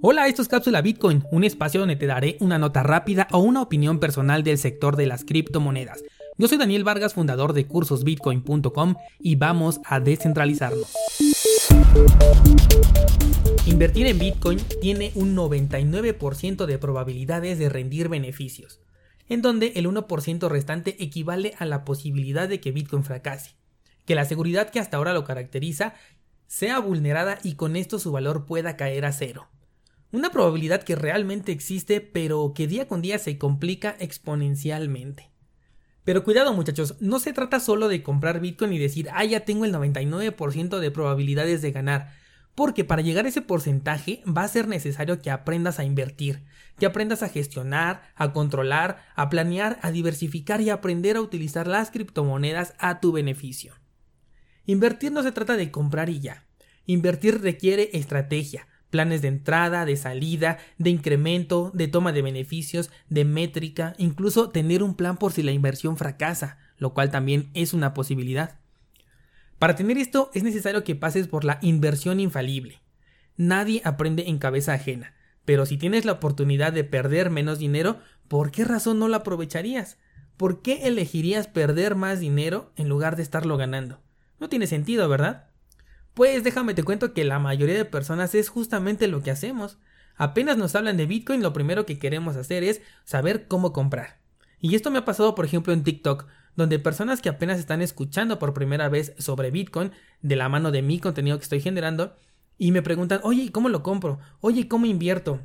Hola, esto es Cápsula Bitcoin, un espacio donde te daré una nota rápida o una opinión personal del sector de las criptomonedas. Yo soy Daniel Vargas, fundador de cursosbitcoin.com y vamos a descentralizarnos. Invertir en Bitcoin tiene un 99% de probabilidades de rendir beneficios, en donde el 1% restante equivale a la posibilidad de que Bitcoin fracase, que la seguridad que hasta ahora lo caracteriza sea vulnerada y con esto su valor pueda caer a cero. Una probabilidad que realmente existe, pero que día con día se complica exponencialmente. Pero cuidado muchachos, no se trata solo de comprar Bitcoin y decir, ah, ya tengo el 99% de probabilidades de ganar, porque para llegar a ese porcentaje va a ser necesario que aprendas a invertir, que aprendas a gestionar, a controlar, a planear, a diversificar y aprender a utilizar las criptomonedas a tu beneficio. Invertir no se trata de comprar y ya. Invertir requiere estrategia, planes de entrada, de salida, de incremento, de toma de beneficios, de métrica, incluso tener un plan por si la inversión fracasa, lo cual también es una posibilidad. Para tener esto es necesario que pases por la inversión infalible. Nadie aprende en cabeza ajena, pero si tienes la oportunidad de perder menos dinero, ¿por qué razón no la aprovecharías? ¿Por qué elegirías perder más dinero en lugar de estarlo ganando? No tiene sentido, ¿verdad? Pues déjame te cuento que la mayoría de personas es justamente lo que hacemos. Apenas nos hablan de Bitcoin, lo primero que queremos hacer es saber cómo comprar. Y esto me ha pasado, por ejemplo, en TikTok, donde personas que apenas están escuchando por primera vez sobre Bitcoin, de la mano de mi contenido que estoy generando, y me preguntan, oye, ¿cómo lo compro? Oye, ¿cómo invierto?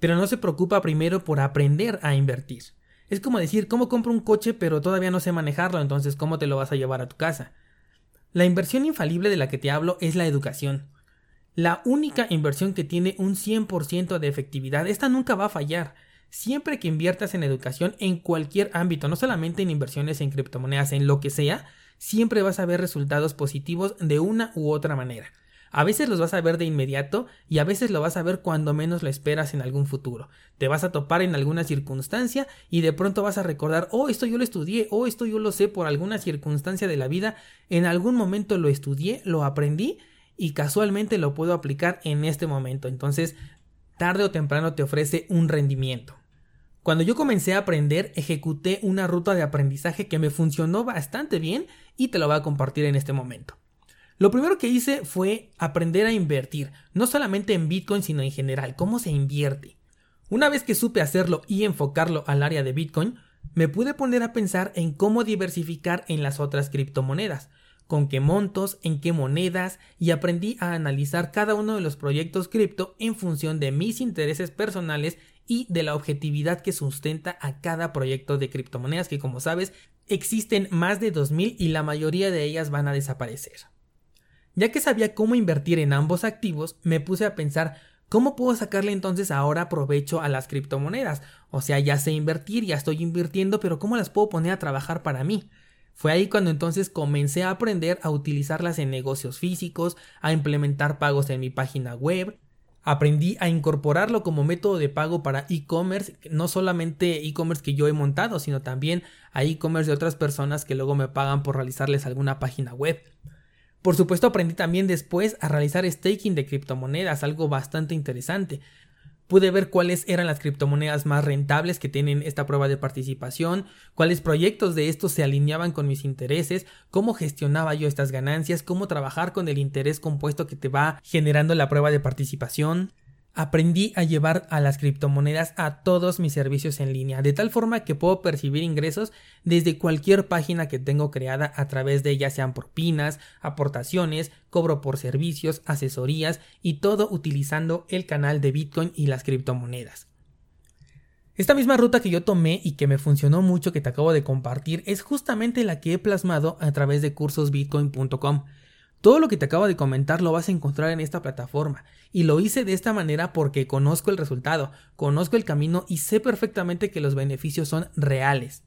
Pero no se preocupa primero por aprender a invertir. Es como decir, ¿cómo compro un coche pero todavía no sé manejarlo? Entonces, ¿cómo te lo vas a llevar a tu casa? La inversión infalible de la que te hablo es la educación. La única inversión que tiene un 100% de efectividad, esta nunca va a fallar. Siempre que inviertas en educación en cualquier ámbito, no solamente en inversiones en criptomonedas, en lo que sea, siempre vas a ver resultados positivos de una u otra manera. A veces los vas a ver de inmediato y a veces lo vas a ver cuando menos lo esperas en algún futuro. Te vas a topar en alguna circunstancia y de pronto vas a recordar, oh, esto yo lo estudié, oh, esto yo lo sé por alguna circunstancia de la vida, en algún momento lo estudié, lo aprendí y casualmente lo puedo aplicar en este momento. Entonces, tarde o temprano te ofrece un rendimiento. Cuando yo comencé a aprender, ejecuté una ruta de aprendizaje que me funcionó bastante bien y te lo voy a compartir en este momento. Lo primero que hice fue aprender a invertir, no solamente en Bitcoin, sino en general, cómo se invierte. Una vez que supe hacerlo y enfocarlo al área de Bitcoin, me pude poner a pensar en cómo diversificar en las otras criptomonedas, con qué montos, en qué monedas, y aprendí a analizar cada uno de los proyectos cripto en función de mis intereses personales y de la objetividad que sustenta a cada proyecto de criptomonedas que como sabes existen más de 2000 y la mayoría de ellas van a desaparecer. Ya que sabía cómo invertir en ambos activos, me puse a pensar cómo puedo sacarle entonces ahora provecho a las criptomonedas. O sea, ya sé invertir, ya estoy invirtiendo, pero ¿cómo las puedo poner a trabajar para mí? Fue ahí cuando entonces comencé a aprender a utilizarlas en negocios físicos, a implementar pagos en mi página web, aprendí a incorporarlo como método de pago para e-commerce, no solamente e-commerce que yo he montado, sino también a e-commerce de otras personas que luego me pagan por realizarles alguna página web. Por supuesto aprendí también después a realizar staking de criptomonedas, algo bastante interesante. Pude ver cuáles eran las criptomonedas más rentables que tienen esta prueba de participación, cuáles proyectos de estos se alineaban con mis intereses, cómo gestionaba yo estas ganancias, cómo trabajar con el interés compuesto que te va generando la prueba de participación. Aprendí a llevar a las criptomonedas a todos mis servicios en línea, de tal forma que puedo percibir ingresos desde cualquier página que tengo creada a través de ya sean propinas, aportaciones, cobro por servicios, asesorías y todo utilizando el canal de Bitcoin y las criptomonedas. Esta misma ruta que yo tomé y que me funcionó mucho que te acabo de compartir es justamente la que he plasmado a través de cursosbitcoin.com. Todo lo que te acabo de comentar lo vas a encontrar en esta plataforma y lo hice de esta manera porque conozco el resultado, conozco el camino y sé perfectamente que los beneficios son reales.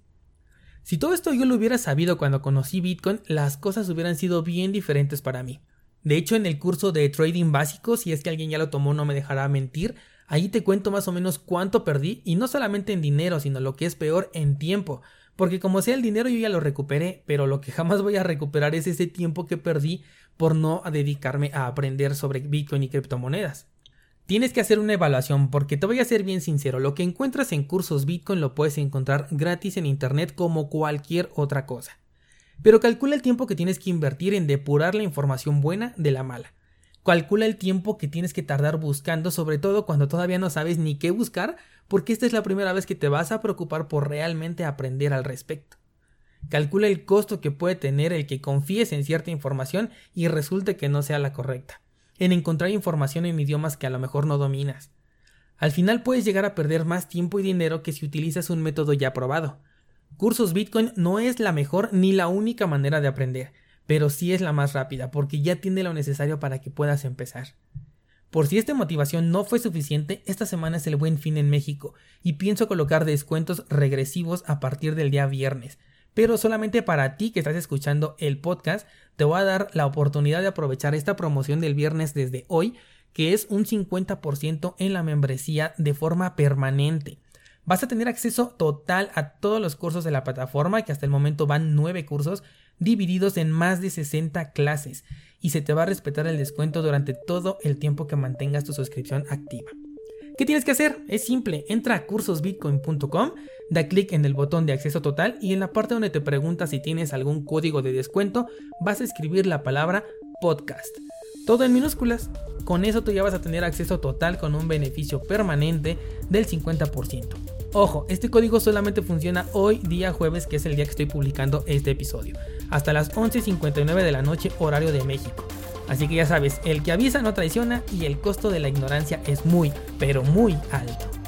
Si todo esto yo lo hubiera sabido cuando conocí Bitcoin, las cosas hubieran sido bien diferentes para mí. De hecho, en el curso de trading básico, si es que alguien ya lo tomó no me dejará mentir, ahí te cuento más o menos cuánto perdí y no solamente en dinero, sino lo que es peor en tiempo, porque como sea el dinero yo ya lo recuperé, pero lo que jamás voy a recuperar es ese tiempo que perdí por no dedicarme a aprender sobre Bitcoin y criptomonedas. Tienes que hacer una evaluación porque te voy a ser bien sincero, lo que encuentras en cursos Bitcoin lo puedes encontrar gratis en Internet como cualquier otra cosa. Pero calcula el tiempo que tienes que invertir en depurar la información buena de la mala. Calcula el tiempo que tienes que tardar buscando, sobre todo cuando todavía no sabes ni qué buscar, porque esta es la primera vez que te vas a preocupar por realmente aprender al respecto. Calcula el costo que puede tener el que confíes en cierta información y resulte que no sea la correcta en encontrar información en idiomas que a lo mejor no dominas. Al final puedes llegar a perder más tiempo y dinero que si utilizas un método ya probado. Cursos Bitcoin no es la mejor ni la única manera de aprender, pero sí es la más rápida porque ya tiene lo necesario para que puedas empezar. Por si esta motivación no fue suficiente, esta semana es el buen fin en México y pienso colocar descuentos regresivos a partir del día viernes, pero solamente para ti que estás escuchando el podcast, te voy a dar la oportunidad de aprovechar esta promoción del viernes desde hoy, que es un 50% en la membresía de forma permanente. Vas a tener acceso total a todos los cursos de la plataforma, que hasta el momento van 9 cursos, divididos en más de 60 clases, y se te va a respetar el descuento durante todo el tiempo que mantengas tu suscripción activa. ¿Qué tienes que hacer? Es simple, entra a cursosbitcoin.com, da clic en el botón de acceso total y en la parte donde te pregunta si tienes algún código de descuento, vas a escribir la palabra podcast. Todo en minúsculas. Con eso tú ya vas a tener acceso total con un beneficio permanente del 50%. Ojo, este código solamente funciona hoy día jueves, que es el día que estoy publicando este episodio, hasta las 11.59 de la noche horario de México. Así que ya sabes, el que avisa no traiciona y el costo de la ignorancia es muy, pero muy alto.